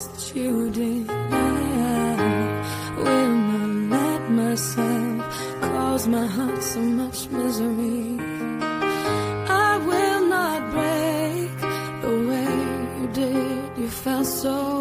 that you did I will not let myself cause my heart so much misery. I will not break the way you did. You felt so